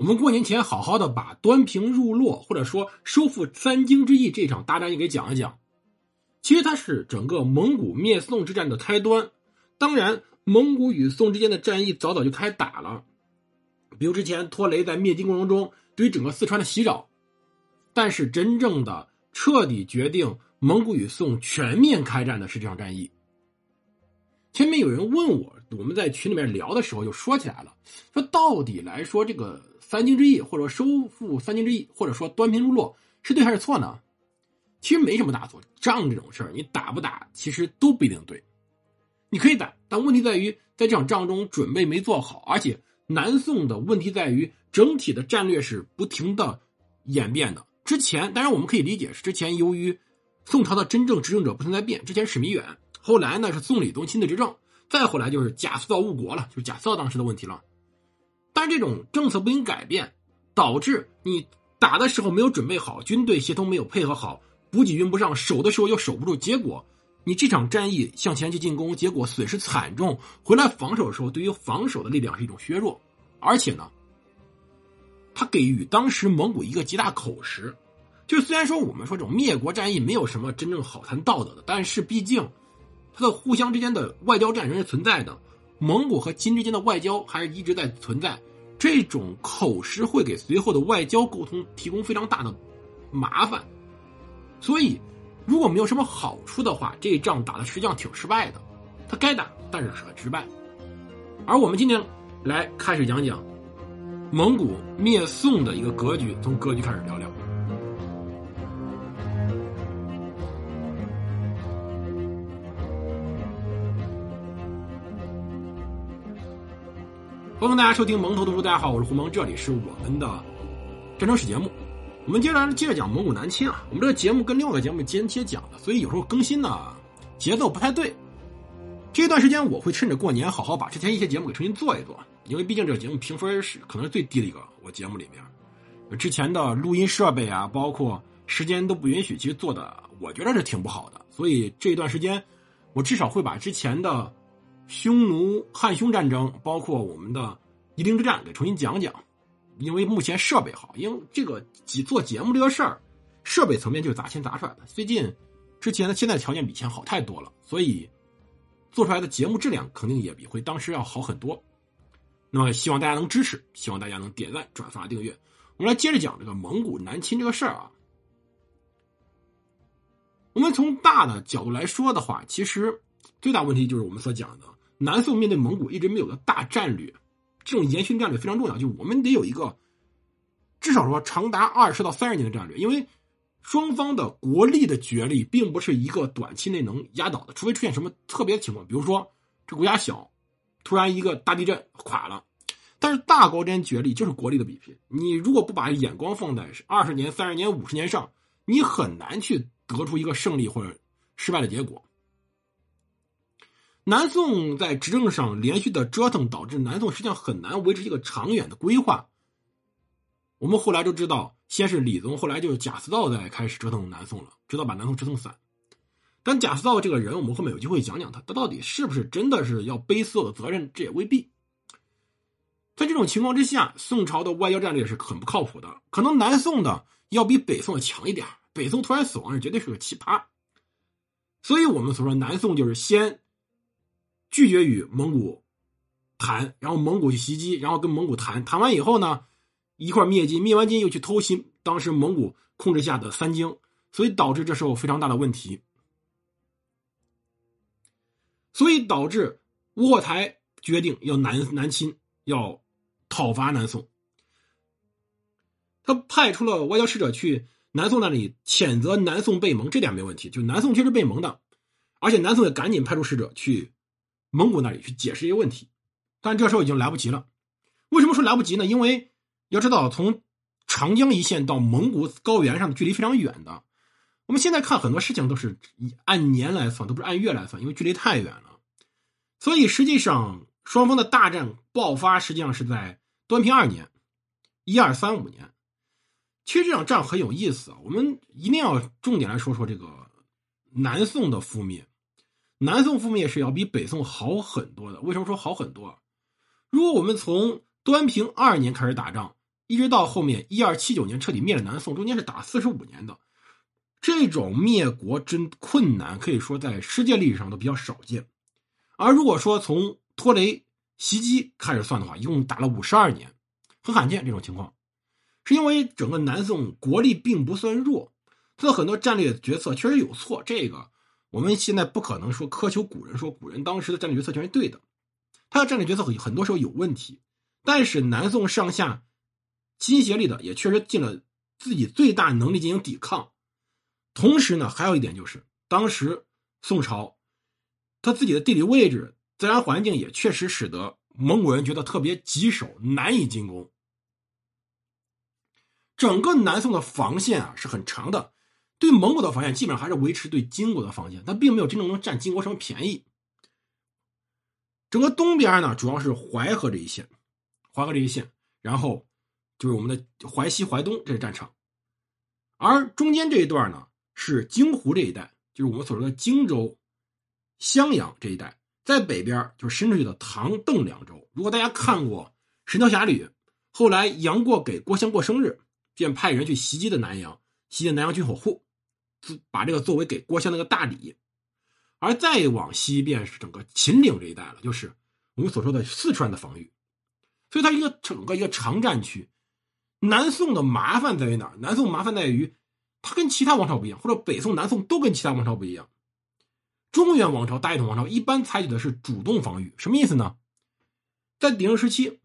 我们过年前好好的把端平入洛，或者说收复三京之役这场大战役给讲一讲。其实它是整个蒙古灭宋之战的开端。当然，蒙古与宋之间的战役早早就开打了，比如之前拖雷在灭金过程中对于整个四川的袭扰。但是真正的彻底决定蒙古与宋全面开战的是这场战役。前面有人问我，我们在群里面聊的时候就说起来了，说到底来说这个三京之役，或者收复三京之役，或者说端平入洛是对还是错呢？其实没什么大错，仗这种事儿你打不打，其实都不一定对。你可以打，但问题在于在这场仗中准备没做好，而且南宋的问题在于整体的战略是不停的演变的。之前当然我们可以理解是之前由于宋朝的真正执政者不存在变，之前史弥远，后来呢是宋理宗亲自执政，再后来就是贾似道误国了，就是贾似道当时的问题了。但这种政策不应改变，导致你打的时候没有准备好，军队协同没有配合好。补给运不上，守的时候又守不住，结果你这场战役向前去进攻，结果损失惨重。回来防守的时候，对于防守的力量是一种削弱，而且呢，他给予当时蒙古一个极大口实，就虽然说我们说这种灭国战役没有什么真正好谈道德的，但是毕竟它的互相之间的外交战仍是存在的，蒙古和金之间的外交还是一直在存在，这种口实会给随后的外交沟通提供非常大的麻烦。所以，如果没有什么好处的话，这一仗打的实际上挺失败的。他该打，但是很失败。而我们今天来开始讲讲蒙古灭宋的一个格局，从格局开始聊聊。欢迎大家收听蒙头读书，大家好，我是胡蒙，这里是我们的战争史节目。我们接着接着讲蒙古南侵啊，我们这个节目跟另外一个节目间接讲的，所以有时候更新呢节奏不太对。这段时间我会趁着过年好好把之前一些节目给重新做一做，因为毕竟这个节目评分是可能是最低的一个我节目里面，之前的录音设备啊，包括时间都不允许，其实做的我觉得是挺不好的。所以这一段时间我至少会把之前的匈奴汉匈战争，包括我们的夷陵之战给重新讲讲。因为目前设备好，因为这个几做节目这个事儿，设备层面就是砸钱砸出来的。最近，之前的现在条件比以前好太多了，所以做出来的节目质量肯定也比会当时要好很多。那么希望大家能支持，希望大家能点赞、转发、订阅。我们来接着讲这个蒙古南侵这个事儿啊。我们从大的角度来说的话，其实最大问题就是我们所讲的南宋面对蒙古一直没有个大战略。这种延续战略非常重要，就我们得有一个至少说长达二十到三十年的战略，因为双方的国力的角力并不是一个短期内能压倒的，除非出现什么特别的情况，比如说这国家小，突然一个大地震垮了。但是大国之间角力就是国力的比拼，你如果不把眼光放在二十年、三十年、五十年上，你很难去得出一个胜利或者失败的结果。南宋在执政上连续的折腾，导致南宋实际上很难维持一个长远的规划。我们后来都知道，先是李宗，后来就是贾似道在开始折腾南宋了，直到把南宋折腾散。但贾似道这个人，我们后面有机会讲讲他，他到底是不是真的是要背所有的责任，这也未必。在这种情况之下，宋朝的外交战略是很不靠谱的，可能南宋的要比北宋强一点。北宋突然死亡，是绝对是个奇葩。所以我们所说南宋就是先。拒绝与蒙古谈，然后蒙古去袭击，然后跟蒙古谈谈完以后呢，一块灭金，灭完金又去偷袭当时蒙古控制下的三京，所以导致这时候非常大的问题，所以导致窝阔台决定要南南侵，要讨伐南宋。他派出了外交使者去南宋那里谴责南宋被蒙，这点没问题，就南宋确实被蒙的，而且南宋也赶紧派出使者去。蒙古那里去解释一个问题，但这时候已经来不及了。为什么说来不及呢？因为要知道，从长江一线到蒙古高原上的距离非常远的。我们现在看很多事情都是按年来算，都不是按月来算，因为距离太远了。所以实际上，双方的大战爆发实际上是在端平二年，一二三五年。其实这场仗很有意思啊，我们一定要重点来说说这个南宋的覆灭。南宋覆灭是要比北宋好很多的。为什么说好很多？如果我们从端平二年开始打仗，一直到后面一二七九年彻底灭了南宋，中间是打四十五年的。这种灭国真困难，可以说在世界历史上都比较少见。而如果说从托雷袭击开始算的话，一共打了五十二年，很罕见这种情况，是因为整个南宋国力并不算弱，他的很多战略决策确实有错。这个我们现在不可能说苛求古人，说古人当时的战略决策全是对的，他的战略决策很很多时候有问题。但是南宋上下齐心协力的也确实尽了自己最大能力进行抵抗。同时呢，还有一点就是，当时宋朝他自己的地理位置、自然环境也确实使得蒙古人觉得特别棘手，难以进攻。整个南宋的防线啊是很长的，对蒙古的防线基本上还是维持对金国的防线，但并没有真正能占金国什么便宜。整个东边呢，主要是淮河这一线，淮河这一线，然后就是我们的淮西、淮东这是战场，而中间这一段呢。是京湖这一带，就是我们所说的荆州、襄阳这一带，在北边就是伸出去的唐邓两州。如果大家看过《神雕侠侣》，后来杨过给郭襄过生日，便派人去袭击的南阳，袭击南阳军火库，把这个作为给郭襄那个大礼。而再往西便是整个秦岭这一带了，就是我们所说的四川的防御。所以它一个整个一个长战区。南宋的麻烦在于哪儿？南宋麻烦在于。它跟其他王朝不一样，或者北宋、南宋都跟其他王朝不一样。中原王朝、大一统王朝一般采取的是主动防御，什么意思呢？在鼎盛时期，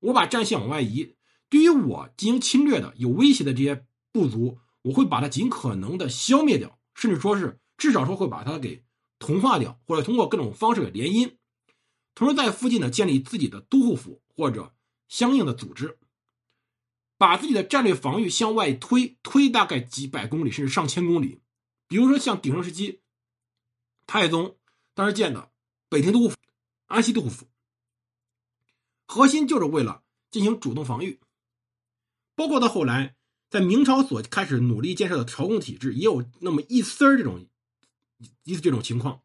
我把战线往外移，对于我进行侵略的、有威胁的这些部族，我会把它尽可能的消灭掉，甚至说是至少说会把它给同化掉，或者通过各种方式给联姻。同时，在附近呢建立自己的都护府或者相应的组织。把自己的战略防御向外推，推大概几百公里甚至上千公里。比如说像鼎盛时期，太宗当时建的北庭都护府、安西都护府，核心就是为了进行主动防御。包括到后来，在明朝所开始努力建设的朝贡体制，也有那么一丝儿这种意思这种情况。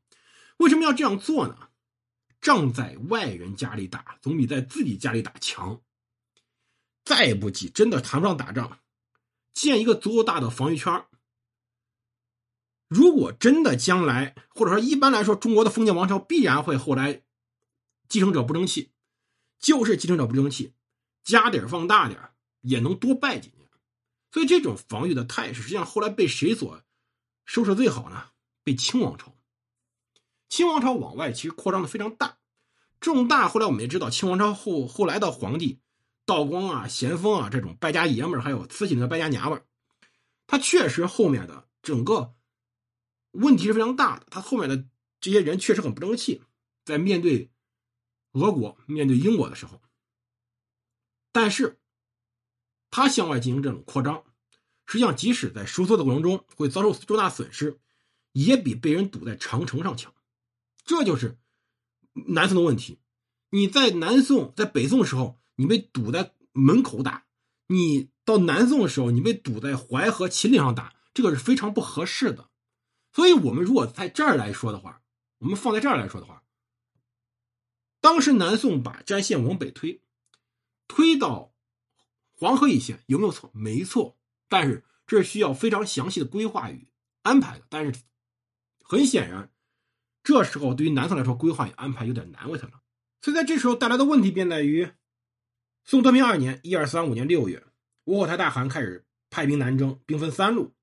为什么要这样做呢？仗在外人家里打，总比在自己家里打强。再不济，真的谈不上打仗，建一个足够大的防御圈如果真的将来，或者说一般来说，中国的封建王朝必然会后来继承者不争气，就是继承者不争气，家底儿放大点儿也能多败几年。所以这种防御的态势，实际上后来被谁所收拾最好呢？被清王朝。清王朝往外其实扩张的非常大，这种大，后来我们也知道，清王朝后后来的皇帝。道光啊，咸丰啊，这种败家爷们儿，还有慈禧的败家娘们儿，他确实后面的整个问题是非常大的。他后面的这些人确实很不争气，在面对俄国、面对英国的时候，但是他向外进行这种扩张，实际上即使在收缩的过程中会遭受重大损失，也比被人堵在长城上强。这就是南宋的问题。你在南宋、在北宋的时候。你被堵在门口打，你到南宋的时候，你被堵在淮河、秦岭上打，这个是非常不合适的。所以，我们如果在这儿来说的话，我们放在这儿来说的话，当时南宋把战线往北推，推到黄河一线，有没有错？没错，但是这是需要非常详细的规划与安排的。但是，很显然，这时候对于南宋来说，规划与安排有点难为他了。所以，在这时候带来的问题便在于。宋端平二年（一二三五年六月），吴后台大汗开始派兵南征，兵分三路。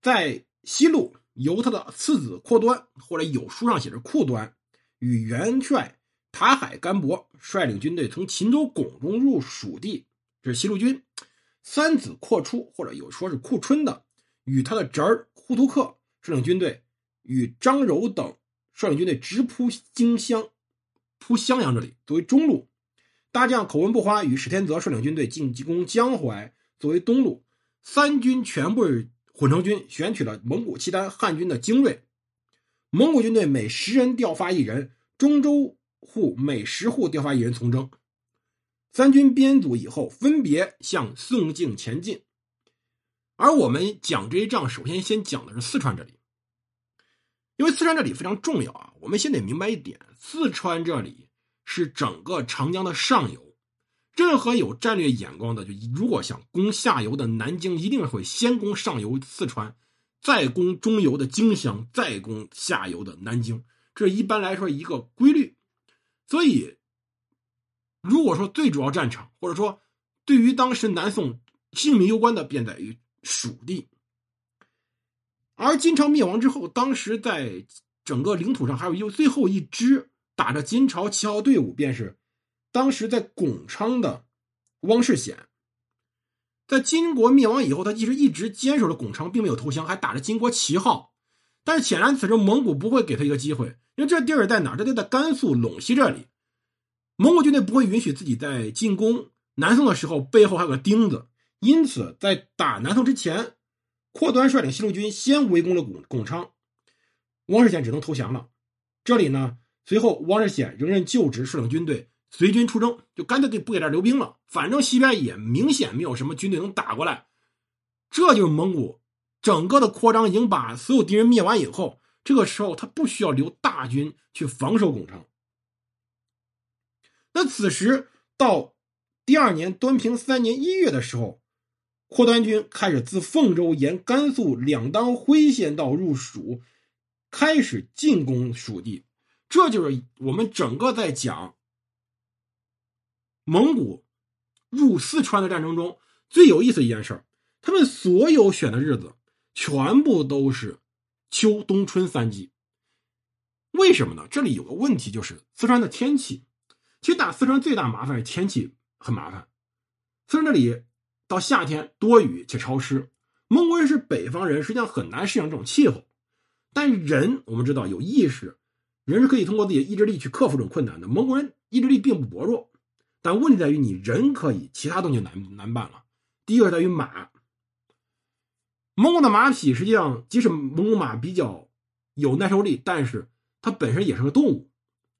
在西路，由他的次子阔端，或者有书上写着库端，与元帅塔海干伯率领军队从秦州巩中入蜀地，这是西路军。三子阔出，或者有说是库春的，与他的侄儿呼图克率领军队，与张柔等率领军队直扑荆襄，扑襄阳这里作为中路。大将口文不花与史天泽率领军队进攻江淮，作为东路。三军全部混成军，选取了蒙古契丹汉军的精锐。蒙古军队每十人调发一人，中州户每十户调发一人从征。三军编组以后，分别向宋境前进。而我们讲这一仗，首先先讲的是四川这里，因为四川这里非常重要啊。我们先得明白一点，四川这里。是整个长江的上游，任何有战略眼光的，就如果想攻下游的南京，一定会先攻上游四川，再攻中游的荆襄，再攻下游的南京。这一般来说一个规律。所以，如果说最主要战场，或者说对于当时南宋性命攸关的，便在于蜀地。而金朝灭亡之后，当时在整个领土上还有一最后一支打着金朝旗号队伍，便是。当时在巩昌的汪世显，在金国灭亡以后，他其实一直坚守着巩昌，并没有投降，还打着金国旗号。但是显然，此时蒙古不会给他一个机会，因为这地儿在哪儿？这就在甘肃陇西这里。蒙古军队不会允许自己在进攻南宋的时候背后还有个钉子，因此在打南宋之前，阔端率领西路军先围攻了巩巩昌，汪世显只能投降了。这里呢，随后汪世显仍然就职，率领军队。随军出征，就干脆给不给这留兵了。反正西边也明显没有什么军队能打过来。这就是蒙古整个的扩张已经把所有敌人灭完以后，这个时候他不需要留大军去防守巩城。那此时到第二年端平三年一月的时候，扩端军开始自凤州沿甘肃两当徽县道入蜀，开始进攻蜀地。这就是我们整个在讲。蒙古入四川的战争中最有意思的一件事他们所有选的日子全部都是秋冬春三季。为什么呢？这里有个问题，就是四川的天气。其实打四川最大麻烦是天气很麻烦。四川这里到夏天多雨且潮湿，蒙古人是北方人，实际上很难适应这种气候。但人我们知道有意识，人是可以通过自己的意志力去克服这种困难的。蒙古人意志力并不薄弱。但问题在于，你人可以，其他东西难难办了。第一个在于马，蒙古的马匹实际上，即使蒙古马比较有耐受力，但是它本身也是个动物，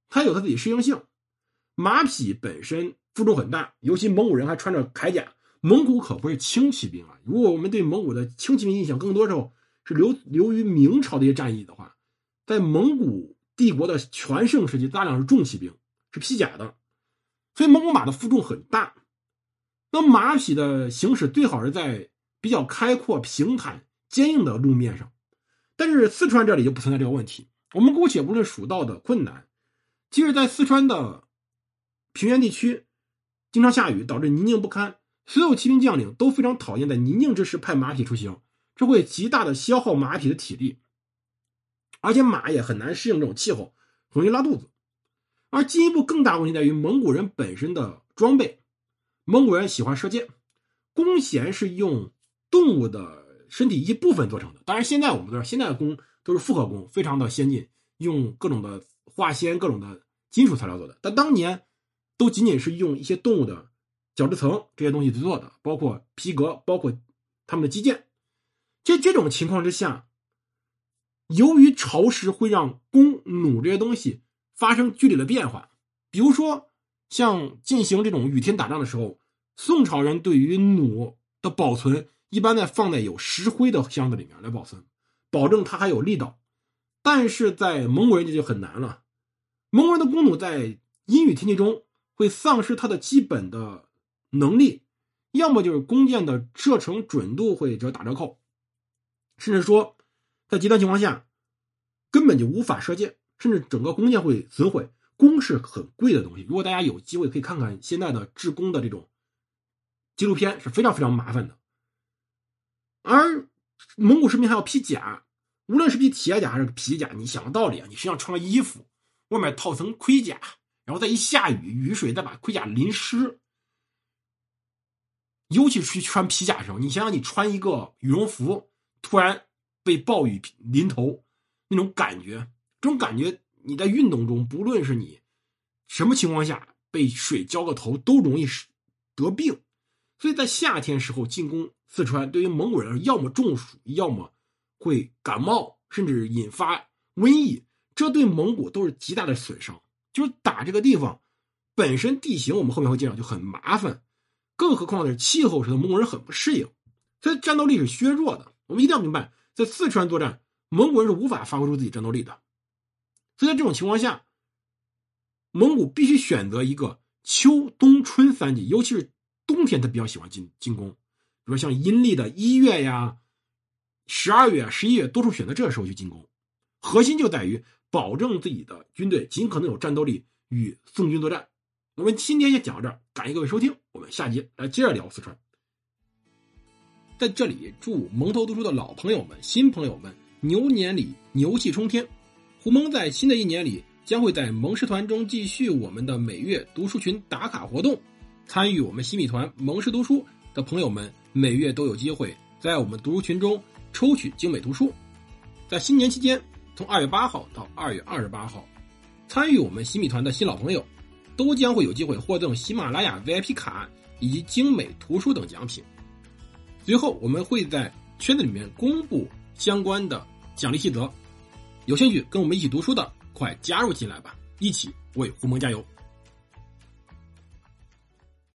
它有它自己适应性。马匹本身负重很大，尤其蒙古人还穿着铠甲。蒙古可不是轻骑兵啊！如果我们对蒙古的轻骑兵印象更多时候是流流于明朝的一些战役的话，在蒙古帝国的全盛时期，大量是重骑兵，是披甲的。所以蒙古马的负重很大，那马匹的行驶最好是在比较开阔、平坦、坚硬的路面上。但是四川这里就不存在这个问题。我们姑且不论蜀道的困难，即使在四川的平原地区，经常下雨，导致泥泞不堪，所有骑兵将领都非常讨厌在泥泞之时派马匹出行，这会极大的消耗马匹的体力，而且马也很难适应这种气候，容易拉肚子。而进一步更大问题在于蒙古人本身的装备，蒙古人喜欢射箭，弓弦是用动物的身体一部分做成的。当然，现在我们都知道，现在的弓都是复合弓，非常的先进，用各种的化纤、各种的金属材料做的。但当年都仅仅是用一些动物的角质层这些东西去做的，包括皮革，包括他们的肌腱。这这种情况之下，由于潮湿会让弓弩这些东西。发生剧烈的变化，比如说像进行这种雨天打仗的时候，宋朝人对于弩的保存一般在放在有石灰的箱子里面来保存，保证它还有力道。但是在蒙古人这就很难了，蒙古人的弓弩在阴雨天气中会丧失它的基本的能力，要么就是弓箭的射程准度会这打折扣，甚至说在极端情况下根本就无法射箭。甚至整个弓箭会损毁，弓是很贵的东西。如果大家有机会可以看看现在的制弓的这种纪录片，是非常非常麻烦的。而蒙古士兵还要披甲，无论是披铁甲还是皮甲，你想个道理啊，你身上穿个衣服，外面套层盔甲，然后再一下雨，雨水再把盔甲淋湿。尤其是穿皮甲的时候，你想想你穿一个羽绒服，突然被暴雨淋头，那种感觉。这种感觉，你在运动中，不论是你什么情况下被水浇个头，都容易得病。所以在夏天时候进攻四川，对于蒙古人，要么中暑，要么会感冒，甚至引发瘟疫。这对蒙古都是极大的损伤。就是打这个地方本身地形，我们后面会介绍就很麻烦，更何况是气候使得蒙古人很不适应，所以战斗力是削弱的。我们一定要明白，在四川作战，蒙古人是无法发挥出自己战斗力的。所以在这种情况下，蒙古必须选择一个秋冬春三季，尤其是冬天，他比较喜欢进进攻。比如像阴历的一月呀、十二月、十一月，多数选择这个时候去进攻。核心就在于保证自己的军队尽可能有战斗力与宋军作战。我们今天就讲到这儿，感谢各位收听，我们下集来接着聊四川。在这里，祝蒙头读书的老朋友们、新朋友们牛年里牛气冲天。胡蒙在新的一年里将会在蒙师团中继续我们的每月读书群打卡活动。参与我们新米团蒙氏读书的朋友们，每月都有机会在我们读书群中抽取精美图书。在新年期间，从二月八号到二月二十八号，参与我们新米团的新老朋友，都将会有机会获赠喜马拉雅 VIP 卡以及精美图书等奖品。随后，我们会在圈子里面公布相关的奖励细则。有兴趣跟我们一起读书的，快加入进来吧！一起为胡蒙加油！